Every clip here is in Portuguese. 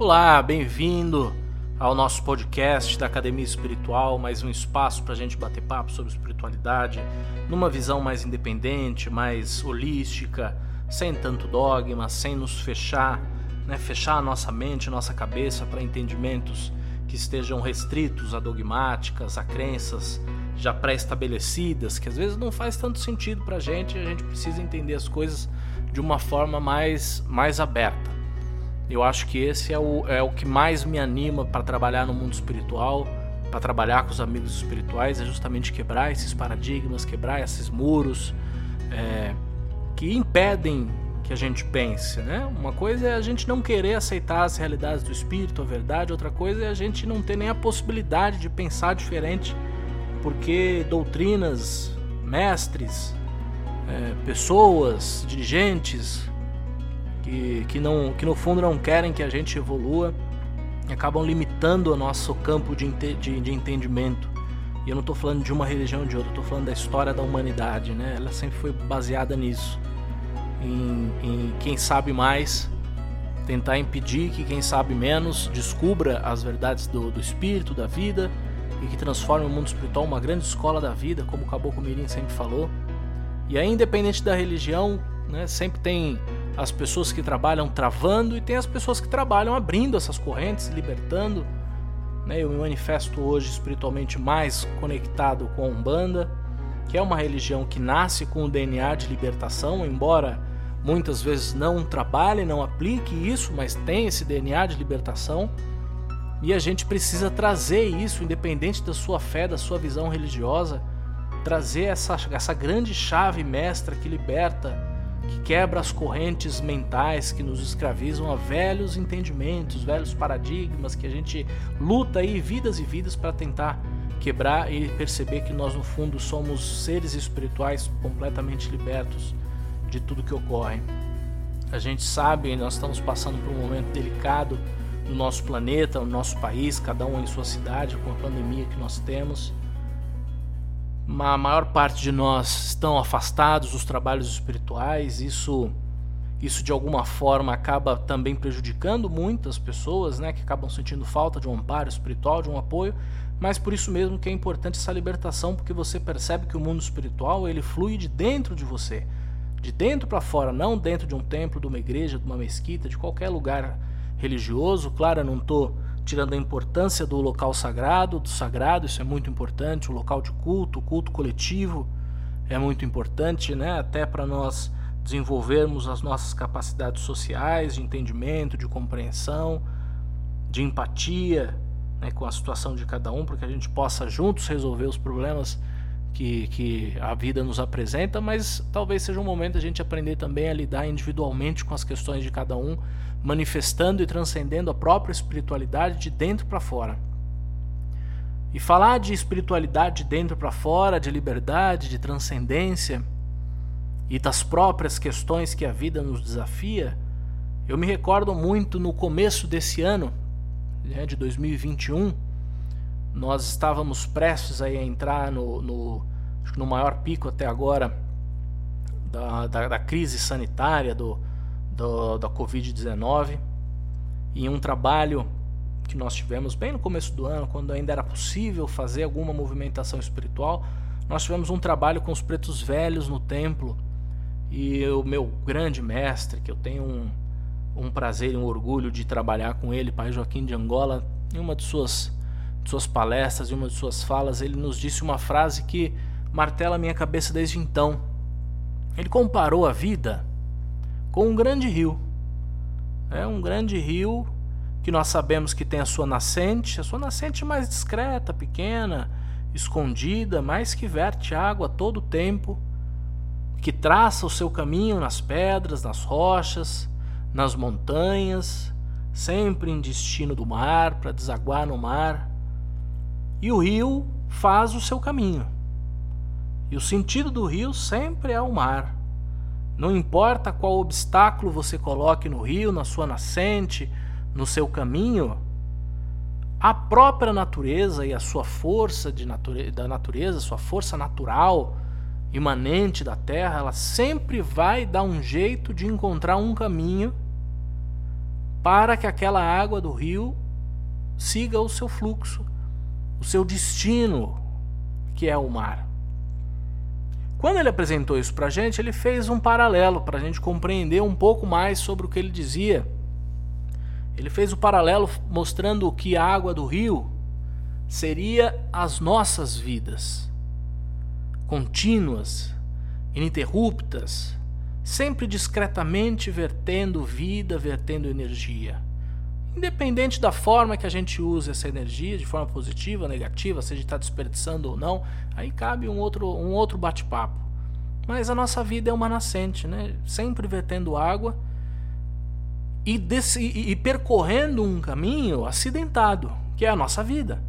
Olá, bem-vindo ao nosso podcast da Academia Espiritual, mais um espaço para a gente bater papo sobre espiritualidade, numa visão mais independente, mais holística, sem tanto dogma, sem nos fechar, né, fechar a nossa mente, a nossa cabeça para entendimentos que estejam restritos a dogmáticas, a crenças já pré-estabelecidas, que às vezes não faz tanto sentido para a gente e a gente precisa entender as coisas de uma forma mais, mais aberta. Eu acho que esse é o, é o que mais me anima para trabalhar no mundo espiritual, para trabalhar com os amigos espirituais, é justamente quebrar esses paradigmas, quebrar esses muros é, que impedem que a gente pense, né? Uma coisa é a gente não querer aceitar as realidades do espírito, a verdade, outra coisa é a gente não ter nem a possibilidade de pensar diferente, porque doutrinas, mestres, é, pessoas, dirigentes, que, que, não, que no fundo não querem que a gente evolua e acabam limitando o nosso campo de, de, de entendimento. E eu não estou falando de uma religião ou de outra, estou falando da história da humanidade, né? Ela sempre foi baseada nisso, em, em quem sabe mais, tentar impedir que quem sabe menos descubra as verdades do, do espírito, da vida e que transforme o mundo espiritual uma grande escola da vida, como o Caboclo Mirim sempre falou. E aí, independente da religião, né, sempre tem as pessoas que trabalham travando e tem as pessoas que trabalham abrindo essas correntes, libertando. Né? Eu me manifesto hoje espiritualmente mais conectado com a Umbanda, que é uma religião que nasce com o DNA de libertação, embora muitas vezes não trabalhe, não aplique isso, mas tem esse DNA de libertação. E a gente precisa trazer isso, independente da sua fé, da sua visão religiosa, trazer essa, essa grande chave mestra que liberta que quebra as correntes mentais que nos escravizam a velhos entendimentos, velhos paradigmas que a gente luta aí vidas e vidas para tentar quebrar e perceber que nós no fundo somos seres espirituais completamente libertos de tudo que ocorre. A gente sabe, nós estamos passando por um momento delicado no nosso planeta, no nosso país, cada um em sua cidade, com a pandemia que nós temos a maior parte de nós estão afastados dos trabalhos espirituais, isso isso de alguma forma acaba também prejudicando muitas pessoas, né, que acabam sentindo falta de um amparo espiritual, de um apoio, mas por isso mesmo que é importante essa libertação, porque você percebe que o mundo espiritual, ele flui de dentro de você, de dentro para fora, não dentro de um templo, de uma igreja, de uma mesquita, de qualquer lugar religioso. Claro, eu não estou tirando a importância do local sagrado, do sagrado, isso é muito importante, o local de culto, o culto coletivo é muito importante, né? Até para nós desenvolvermos as nossas capacidades sociais, de entendimento, de compreensão, de empatia né, com a situação de cada um, para que a gente possa juntos resolver os problemas que, que a vida nos apresenta, mas talvez seja um momento a gente aprender também a lidar individualmente com as questões de cada um manifestando e transcendendo a própria espiritualidade de dentro para fora. E falar de espiritualidade de dentro para fora, de liberdade, de transcendência e das próprias questões que a vida nos desafia, eu me recordo muito no começo desse ano, né, de 2021, nós estávamos prestes a entrar no, no, no maior pico até agora da, da, da crise sanitária, do, do, da Covid-19 e um trabalho que nós tivemos bem no começo do ano, quando ainda era possível fazer alguma movimentação espiritual, nós tivemos um trabalho com os pretos velhos no templo. E o meu grande mestre, que eu tenho um, um prazer e um orgulho de trabalhar com ele, Pai Joaquim de Angola, em uma de suas, de suas palestras, em uma de suas falas, ele nos disse uma frase que martela minha cabeça desde então. Ele comparou a vida com um grande rio. É um grande rio que nós sabemos que tem a sua nascente, a sua nascente mais discreta, pequena, escondida, mas que verte água todo tempo, que traça o seu caminho nas pedras, nas rochas, nas montanhas, sempre em destino do mar, para desaguar no mar. E o rio faz o seu caminho. E o sentido do rio sempre é o mar. Não importa qual obstáculo você coloque no rio, na sua nascente, no seu caminho, a própria natureza e a sua força de nature da natureza, sua força natural, imanente da terra, ela sempre vai dar um jeito de encontrar um caminho para que aquela água do rio siga o seu fluxo, o seu destino, que é o mar. Quando ele apresentou isso para a gente, ele fez um paralelo para a gente compreender um pouco mais sobre o que ele dizia. Ele fez o paralelo mostrando que a água do rio seria as nossas vidas, contínuas, ininterruptas, sempre discretamente vertendo vida, vertendo energia. Independente da forma que a gente use essa energia, de forma positiva negativa, se a gente está desperdiçando ou não, aí cabe um outro, um outro bate-papo. Mas a nossa vida é uma nascente, né? sempre vertendo água e, desse, e, e percorrendo um caminho acidentado, que é a nossa vida.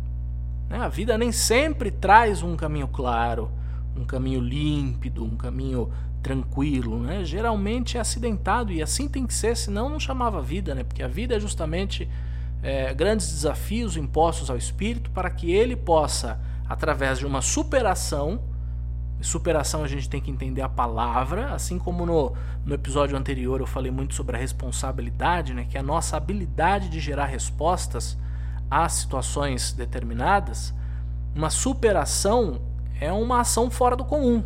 Né? A vida nem sempre traz um caminho claro, um caminho límpido, um caminho tranquilo, né? Geralmente é acidentado e assim tem que ser, senão não chamava vida, né? Porque a vida é justamente é, grandes desafios impostos ao espírito para que ele possa, através de uma superação, superação a gente tem que entender a palavra, assim como no, no episódio anterior eu falei muito sobre a responsabilidade, né? Que é a nossa habilidade de gerar respostas a situações determinadas, uma superação é uma ação fora do comum.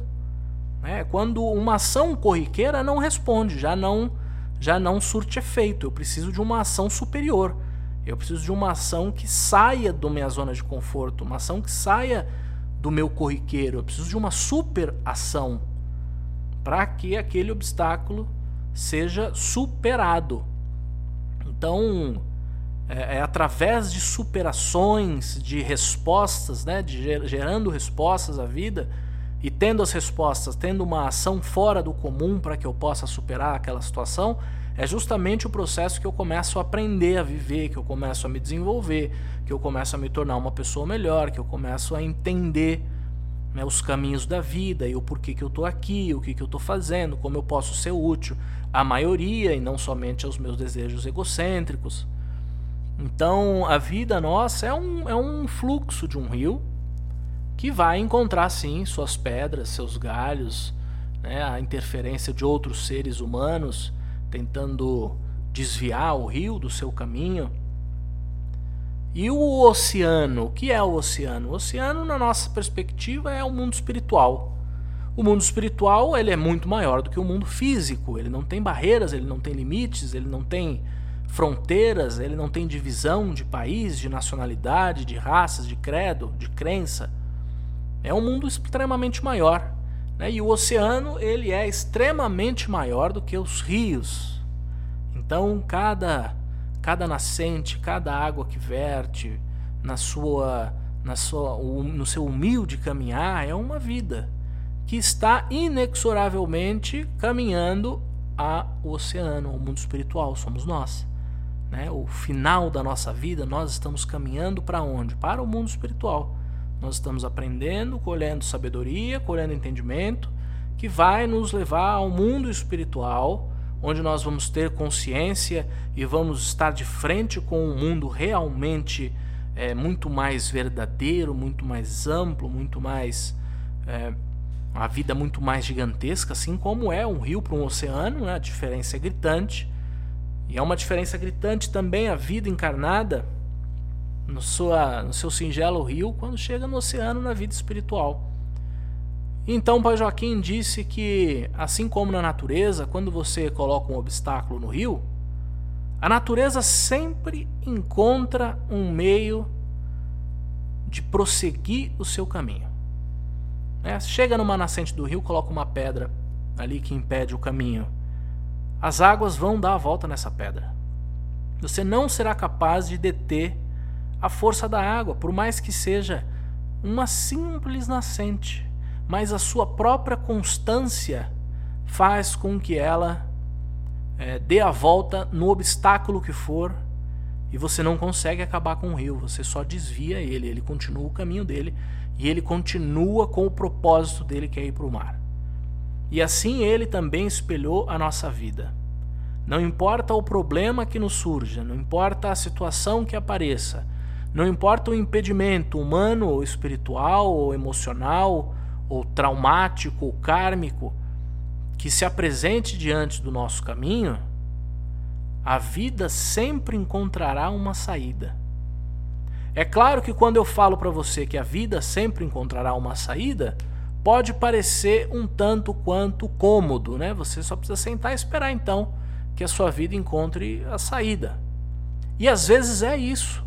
Né? Quando uma ação corriqueira não responde, já não, já não surte efeito. Eu preciso de uma ação superior. Eu preciso de uma ação que saia da minha zona de conforto, uma ação que saia do meu corriqueiro. Eu preciso de uma super ação para que aquele obstáculo seja superado. Então, é, é, através de superações, de respostas, né, de gerando respostas à vida e tendo as respostas, tendo uma ação fora do comum para que eu possa superar aquela situação, é justamente o processo que eu começo a aprender a viver, que eu começo a me desenvolver, que eu começo a me tornar uma pessoa melhor, que eu começo a entender né, os caminhos da vida e o porquê que eu estou aqui, o que, que eu estou fazendo, como eu posso ser útil à maioria e não somente aos meus desejos egocêntricos. Então a vida nossa é um, é um fluxo de um rio que vai encontrar sim suas pedras, seus galhos, né, a interferência de outros seres humanos tentando desviar o rio do seu caminho. E o oceano, o que é o oceano? O oceano, na nossa perspectiva, é o mundo espiritual. O mundo espiritual ele é muito maior do que o mundo físico. Ele não tem barreiras, ele não tem limites, ele não tem fronteiras, ele não tem divisão de país, de nacionalidade, de raças, de credo, de crença. É um mundo extremamente maior. Né? E o oceano ele é extremamente maior do que os rios. Então, cada, cada nascente, cada água que verte na sua, na sua, no seu humilde caminhar é uma vida que está inexoravelmente caminhando ao oceano, ao mundo espiritual, somos nós né, o final da nossa vida, nós estamos caminhando para onde? Para o mundo espiritual. Nós estamos aprendendo, colhendo sabedoria, colhendo entendimento, que vai nos levar ao mundo espiritual, onde nós vamos ter consciência e vamos estar de frente com um mundo realmente é, muito mais verdadeiro, muito mais amplo, muito mais. É, uma vida muito mais gigantesca, assim como é um rio para um oceano, né? a diferença é gritante. E é uma diferença gritante também a vida encarnada no, sua, no seu singelo rio quando chega no oceano na vida espiritual. Então, Pai Joaquim disse que, assim como na natureza, quando você coloca um obstáculo no rio, a natureza sempre encontra um meio de prosseguir o seu caminho. Né? Chega numa nascente do rio, coloca uma pedra ali que impede o caminho as águas vão dar a volta nessa pedra. Você não será capaz de deter a força da água, por mais que seja uma simples nascente, mas a sua própria constância faz com que ela é, dê a volta no obstáculo que for e você não consegue acabar com o rio, você só desvia ele, ele continua o caminho dele e ele continua com o propósito dele que é ir para o mar. E assim ele também espelhou a nossa vida. Não importa o problema que nos surja, não importa a situação que apareça, não importa o impedimento humano ou espiritual ou emocional ou traumático ou kármico que se apresente diante do nosso caminho, a vida sempre encontrará uma saída. É claro que quando eu falo para você que a vida sempre encontrará uma saída, pode parecer um tanto quanto cômodo, né? Você só precisa sentar e esperar então que a sua vida encontre a saída. E às vezes é isso.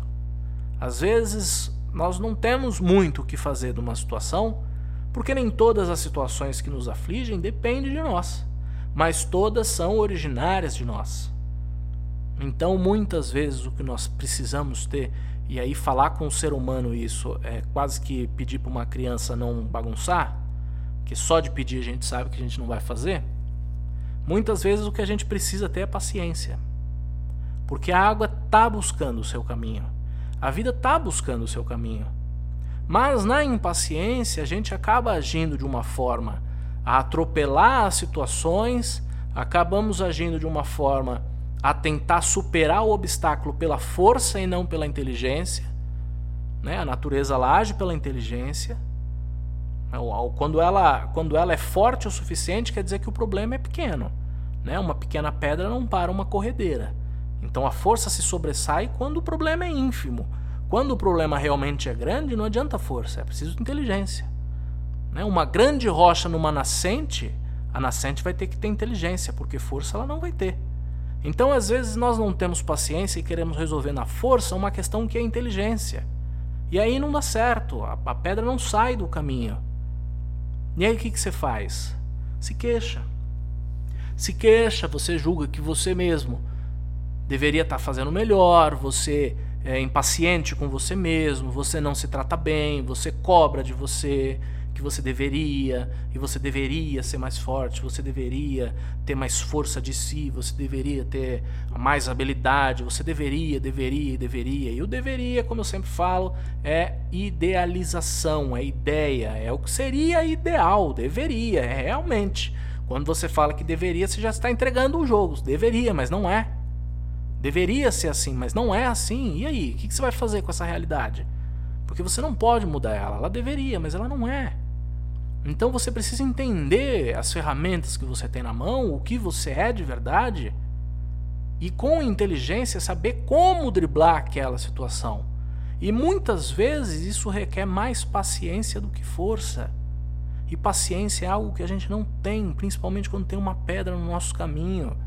Às vezes nós não temos muito o que fazer de uma situação, porque nem todas as situações que nos afligem dependem de nós, mas todas são originárias de nós. Então, muitas vezes o que nós precisamos ter, e aí falar com o ser humano isso é quase que pedir para uma criança não bagunçar, que só de pedir a gente sabe que a gente não vai fazer. Muitas vezes o que a gente precisa ter é paciência. Porque a água está buscando o seu caminho. A vida está buscando o seu caminho. Mas na impaciência a gente acaba agindo de uma forma a atropelar as situações, acabamos agindo de uma forma a tentar superar o obstáculo pela força e não pela inteligência. Né? A natureza ela age pela inteligência. Quando ela, quando ela é forte o suficiente, quer dizer que o problema é pequeno. Né? Uma pequena pedra não para uma corredeira. Então a força se sobressai quando o problema é ínfimo. Quando o problema realmente é grande, não adianta força, é preciso inteligência. Né? Uma grande rocha numa nascente, a nascente vai ter que ter inteligência, porque força ela não vai ter. Então, às vezes, nós não temos paciência e queremos resolver na força uma questão que é inteligência. E aí não dá certo, a, a pedra não sai do caminho. E aí o que, que você faz? Se queixa. Se queixa, você julga que você mesmo deveria estar fazendo melhor, você é impaciente com você mesmo, você não se trata bem, você cobra de você, que você deveria, e você deveria ser mais forte, você deveria ter mais força de si, você deveria ter mais habilidade, você deveria, deveria, deveria. E o deveria, como eu sempre falo, é idealização, é ideia, é o que seria ideal, deveria, é realmente. Quando você fala que deveria, você já está entregando o jogo. Deveria, mas não é. Deveria ser assim, mas não é assim. E aí? O que você vai fazer com essa realidade? Porque você não pode mudar ela. Ela deveria, mas ela não é. Então você precisa entender as ferramentas que você tem na mão, o que você é de verdade, e com inteligência saber como driblar aquela situação. E muitas vezes isso requer mais paciência do que força. E paciência é algo que a gente não tem, principalmente quando tem uma pedra no nosso caminho,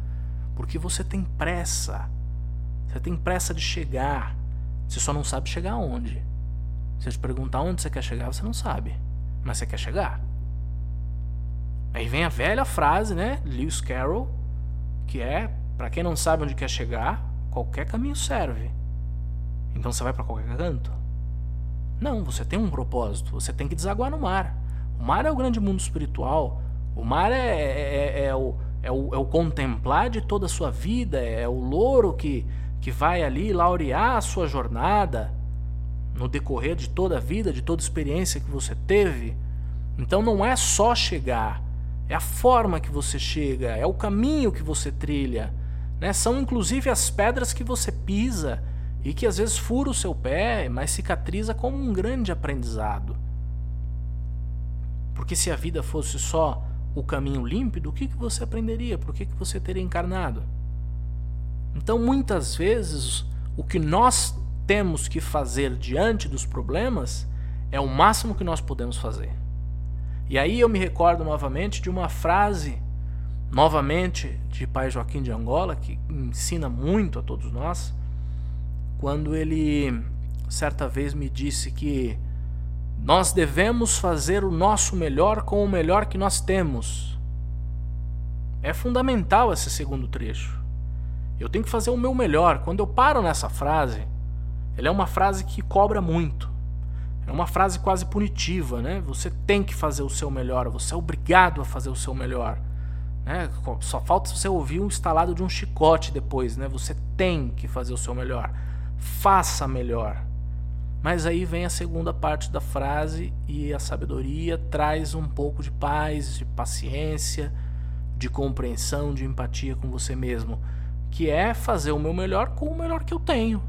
porque você tem pressa. Você tem pressa de chegar. Você só não sabe chegar aonde. Se eu te perguntar onde você quer chegar, você não sabe mas você quer chegar. Aí vem a velha frase, né, Lewis Carroll, que é, para quem não sabe onde quer chegar, qualquer caminho serve. Então você vai para qualquer canto? Não, você tem um propósito, você tem que desaguar no mar. O mar é o grande mundo espiritual, o mar é, é, é, é o, é, o, é o contemplar de toda a sua vida, é o louro que, que vai ali laurear a sua jornada no decorrer de toda a vida, de toda a experiência que você teve. Então não é só chegar, é a forma que você chega, é o caminho que você trilha. Né? São inclusive as pedras que você pisa e que às vezes fura o seu pé, mas cicatriza como um grande aprendizado. Porque se a vida fosse só o caminho límpido, o que, que você aprenderia? Por que, que você teria encarnado? Então, muitas vezes, o que nós temos que fazer diante dos problemas é o máximo que nós podemos fazer. E aí eu me recordo novamente de uma frase, novamente, de Pai Joaquim de Angola, que ensina muito a todos nós, quando ele certa vez me disse que nós devemos fazer o nosso melhor com o melhor que nós temos. É fundamental esse segundo trecho. Eu tenho que fazer o meu melhor. Quando eu paro nessa frase, ela é uma frase que cobra muito. É uma frase quase punitiva, né? Você tem que fazer o seu melhor, você é obrigado a fazer o seu melhor. Né? Só falta você ouvir o instalado de um chicote depois, né? Você tem que fazer o seu melhor. Faça melhor. Mas aí vem a segunda parte da frase e a sabedoria traz um pouco de paz, de paciência, de compreensão, de empatia com você mesmo, que é fazer o meu melhor com o melhor que eu tenho.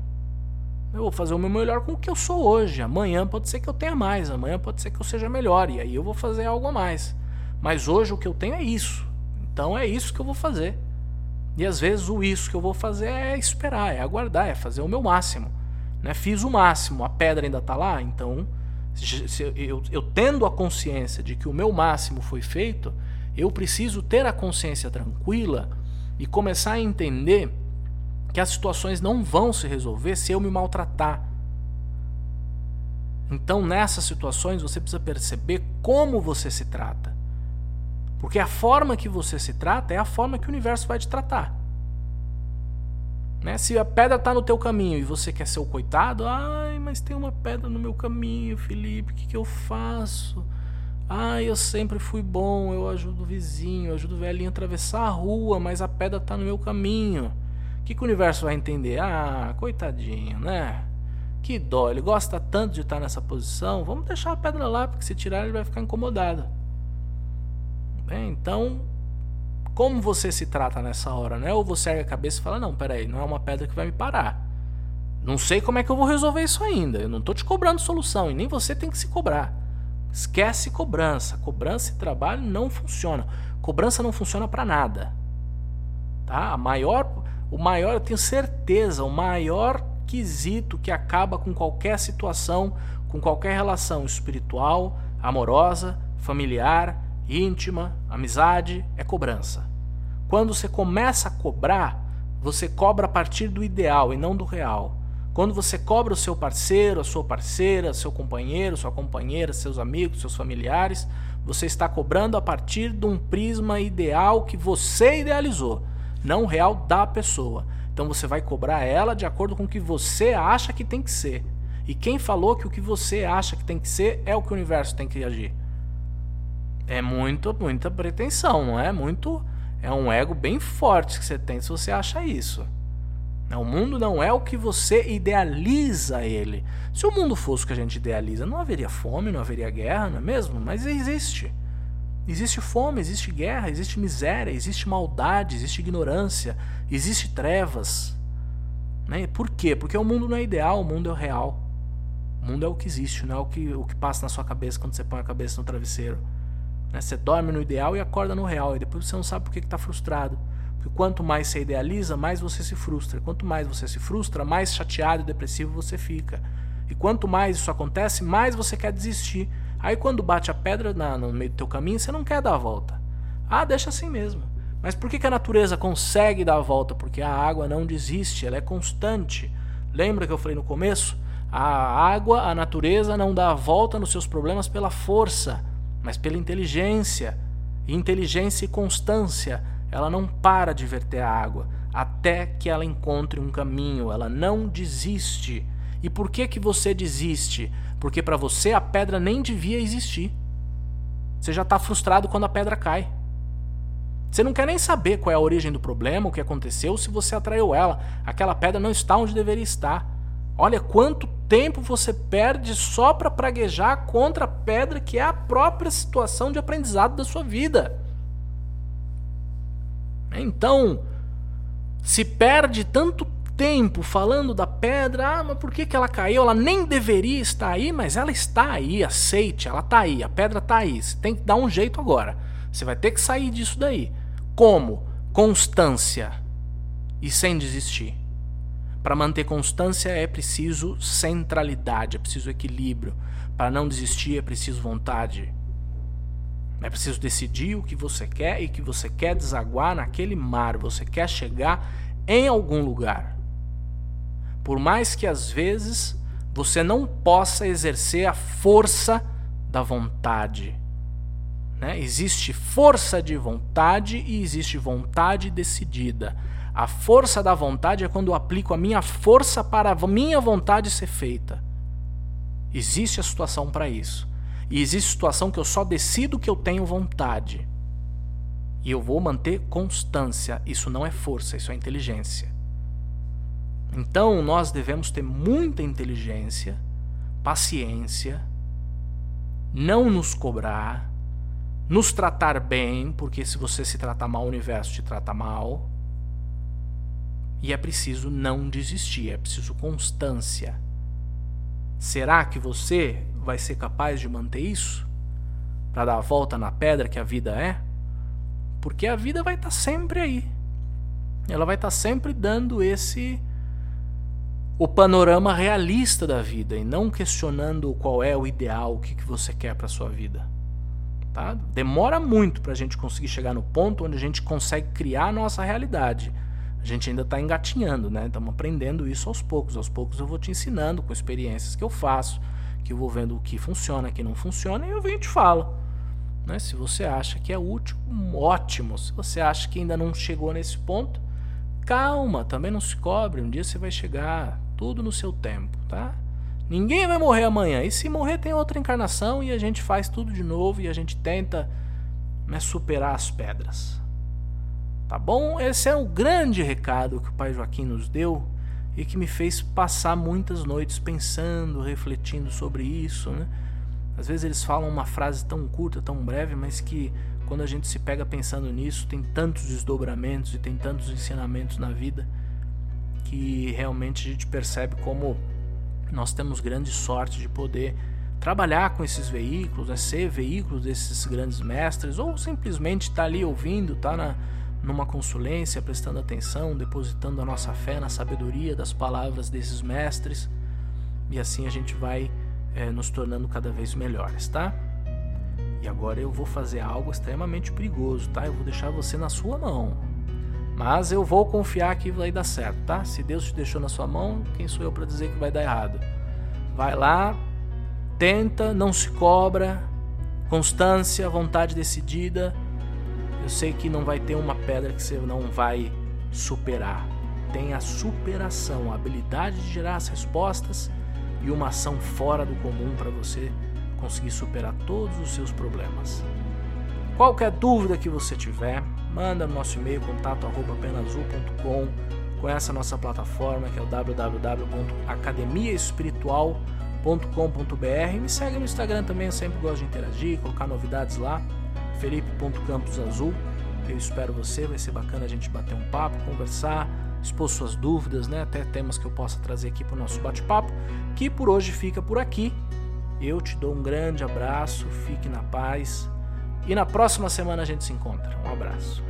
Eu vou fazer o meu melhor com o que eu sou hoje. Amanhã pode ser que eu tenha mais, amanhã pode ser que eu seja melhor, e aí eu vou fazer algo a mais. Mas hoje o que eu tenho é isso. Então é isso que eu vou fazer. E às vezes o isso que eu vou fazer é esperar, é aguardar, é fazer o meu máximo. Né? Fiz o máximo, a pedra ainda está lá, então eu, eu tendo a consciência de que o meu máximo foi feito, eu preciso ter a consciência tranquila e começar a entender que as situações não vão se resolver se eu me maltratar. Então, nessas situações, você precisa perceber como você se trata. Porque a forma que você se trata é a forma que o universo vai te tratar. Né? Se a pedra está no teu caminho e você quer ser o coitado, ai, mas tem uma pedra no meu caminho, Felipe, o que, que eu faço? Ai, eu sempre fui bom, eu ajudo o vizinho, eu ajudo o velhinho a atravessar a rua, mas a pedra está no meu caminho. O que, que o universo vai entender? Ah, coitadinho, né? Que dó, ele gosta tanto de estar nessa posição, vamos deixar a pedra lá, porque se tirar ele vai ficar incomodado. Bem, então como você se trata nessa hora, né? Ou você ergue a cabeça e fala: Não, peraí, não é uma pedra que vai me parar. Não sei como é que eu vou resolver isso ainda. Eu não estou te cobrando solução e nem você tem que se cobrar. Esquece cobrança. Cobrança e trabalho não funciona. Cobrança não funciona para nada. Tá? A maior, o maior, eu tenho certeza, o maior quesito que acaba com qualquer situação, com qualquer relação espiritual, amorosa, familiar, íntima, amizade, é cobrança. Quando você começa a cobrar, você cobra a partir do ideal e não do real. Quando você cobra o seu parceiro, a sua parceira, seu companheiro, sua companheira, seus amigos, seus familiares, você está cobrando a partir de um prisma ideal que você idealizou, não real da pessoa. Então você vai cobrar ela de acordo com o que você acha que tem que ser. E quem falou que o que você acha que tem que ser é o que o universo tem que agir? é muito, muita pretensão, não é? Muito. É um ego bem forte que você tem se você acha isso. O mundo não é o que você idealiza ele. Se o mundo fosse o que a gente idealiza, não haveria fome, não haveria guerra, não é mesmo? Mas existe. Existe fome, existe guerra, existe miséria, existe maldade, existe ignorância, existe trevas. Né? Por quê? Porque o mundo não é ideal, o mundo é o real. O mundo é o que existe, não é o que, o que passa na sua cabeça quando você põe a cabeça no travesseiro. Né? Você dorme no ideal e acorda no real, e depois você não sabe por que está frustrado. Porque quanto mais você idealiza, mais você se frustra. Quanto mais você se frustra, mais chateado e depressivo você fica. E quanto mais isso acontece, mais você quer desistir. Aí quando bate a pedra na, no meio do teu caminho, você não quer dar a volta. Ah, deixa assim mesmo. Mas por que, que a natureza consegue dar a volta? Porque a água não desiste, ela é constante. Lembra que eu falei no começo? A água, a natureza não dá a volta nos seus problemas pela força mas pela inteligência. E inteligência e constância, ela não para de verter a água até que ela encontre um caminho, ela não desiste. E por que que você desiste? Porque para você a pedra nem devia existir. Você já está frustrado quando a pedra cai. Você não quer nem saber qual é a origem do problema, o que aconteceu, se você atraiu ela. Aquela pedra não está onde deveria estar. Olha quanto tempo você perde só para praguejar contra a pedra que é a própria situação de aprendizado da sua vida. Então, se perde tanto tempo falando da pedra, ah, mas por que, que ela caiu? Ela nem deveria estar aí, mas ela está aí, aceite, ela está aí, a pedra está aí. Você tem que dar um jeito agora. Você vai ter que sair disso daí. Como? Constância e sem desistir. Para manter constância é preciso centralidade, é preciso equilíbrio. Para não desistir é preciso vontade. É preciso decidir o que você quer e que você quer desaguar naquele mar, você quer chegar em algum lugar. Por mais que às vezes você não possa exercer a força da vontade. Né? Existe força de vontade e existe vontade decidida. A força da vontade é quando eu aplico a minha força para a minha vontade ser feita. Existe a situação para isso. E existe situação que eu só decido que eu tenho vontade. E eu vou manter constância. Isso não é força, isso é inteligência. Então nós devemos ter muita inteligência, paciência, não nos cobrar, nos tratar bem, porque se você se tratar mal, o universo te trata mal e é preciso não desistir, é preciso constância. Será que você vai ser capaz de manter isso? Para dar a volta na pedra que a vida é? Porque a vida vai estar tá sempre aí. ela vai estar tá sempre dando esse o panorama realista da vida e não questionando qual é o ideal, o que, que você quer para sua vida. Tá? Demora muito para a gente conseguir chegar no ponto onde a gente consegue criar a nossa realidade. A gente ainda está engatinhando, né? Estamos aprendendo isso aos poucos. Aos poucos eu vou te ensinando com experiências que eu faço, que eu vou vendo o que funciona, o que não funciona, e eu venho te falo. Né? Se você acha que é útil, ótimo. Se você acha que ainda não chegou nesse ponto, calma, também não se cobre. Um dia você vai chegar, tudo no seu tempo, tá? Ninguém vai morrer amanhã. E se morrer, tem outra encarnação e a gente faz tudo de novo e a gente tenta né, superar as pedras. Tá bom? Esse é o grande recado que o Pai Joaquim nos deu e que me fez passar muitas noites pensando, refletindo sobre isso. Né? Às vezes eles falam uma frase tão curta, tão breve, mas que quando a gente se pega pensando nisso, tem tantos desdobramentos e tem tantos ensinamentos na vida que realmente a gente percebe como nós temos grande sorte de poder trabalhar com esses veículos, né, ser veículos desses grandes mestres, ou simplesmente estar tá ali ouvindo, estar tá numa consulência, prestando atenção, depositando a nossa fé na sabedoria das palavras desses mestres, e assim a gente vai é, nos tornando cada vez melhores, tá? E agora eu vou fazer algo extremamente perigoso, tá? Eu vou deixar você na sua mão. Mas eu vou confiar que vai dar certo, tá? Se Deus te deixou na sua mão, quem sou eu para dizer que vai dar errado? Vai lá, tenta, não se cobra, constância, vontade decidida. Eu sei que não vai ter uma pedra que você não vai superar. Tem a superação, a habilidade de gerar as respostas e uma ação fora do comum para você conseguir superar todos os seus problemas. Qualquer dúvida que você tiver, manda no nosso e-mail contato@penazul.com. Conhece a nossa plataforma que é o www.academiaespiritual.com.br. Me segue no Instagram também, eu sempre gosto de interagir, colocar novidades lá. felipe.campusazul. Eu espero você, vai ser bacana a gente bater um papo, conversar, expor suas dúvidas, né? Até temas que eu possa trazer aqui para o nosso bate-papo, que por hoje fica por aqui. Eu te dou um grande abraço, fique na paz e na próxima semana a gente se encontra. Um abraço.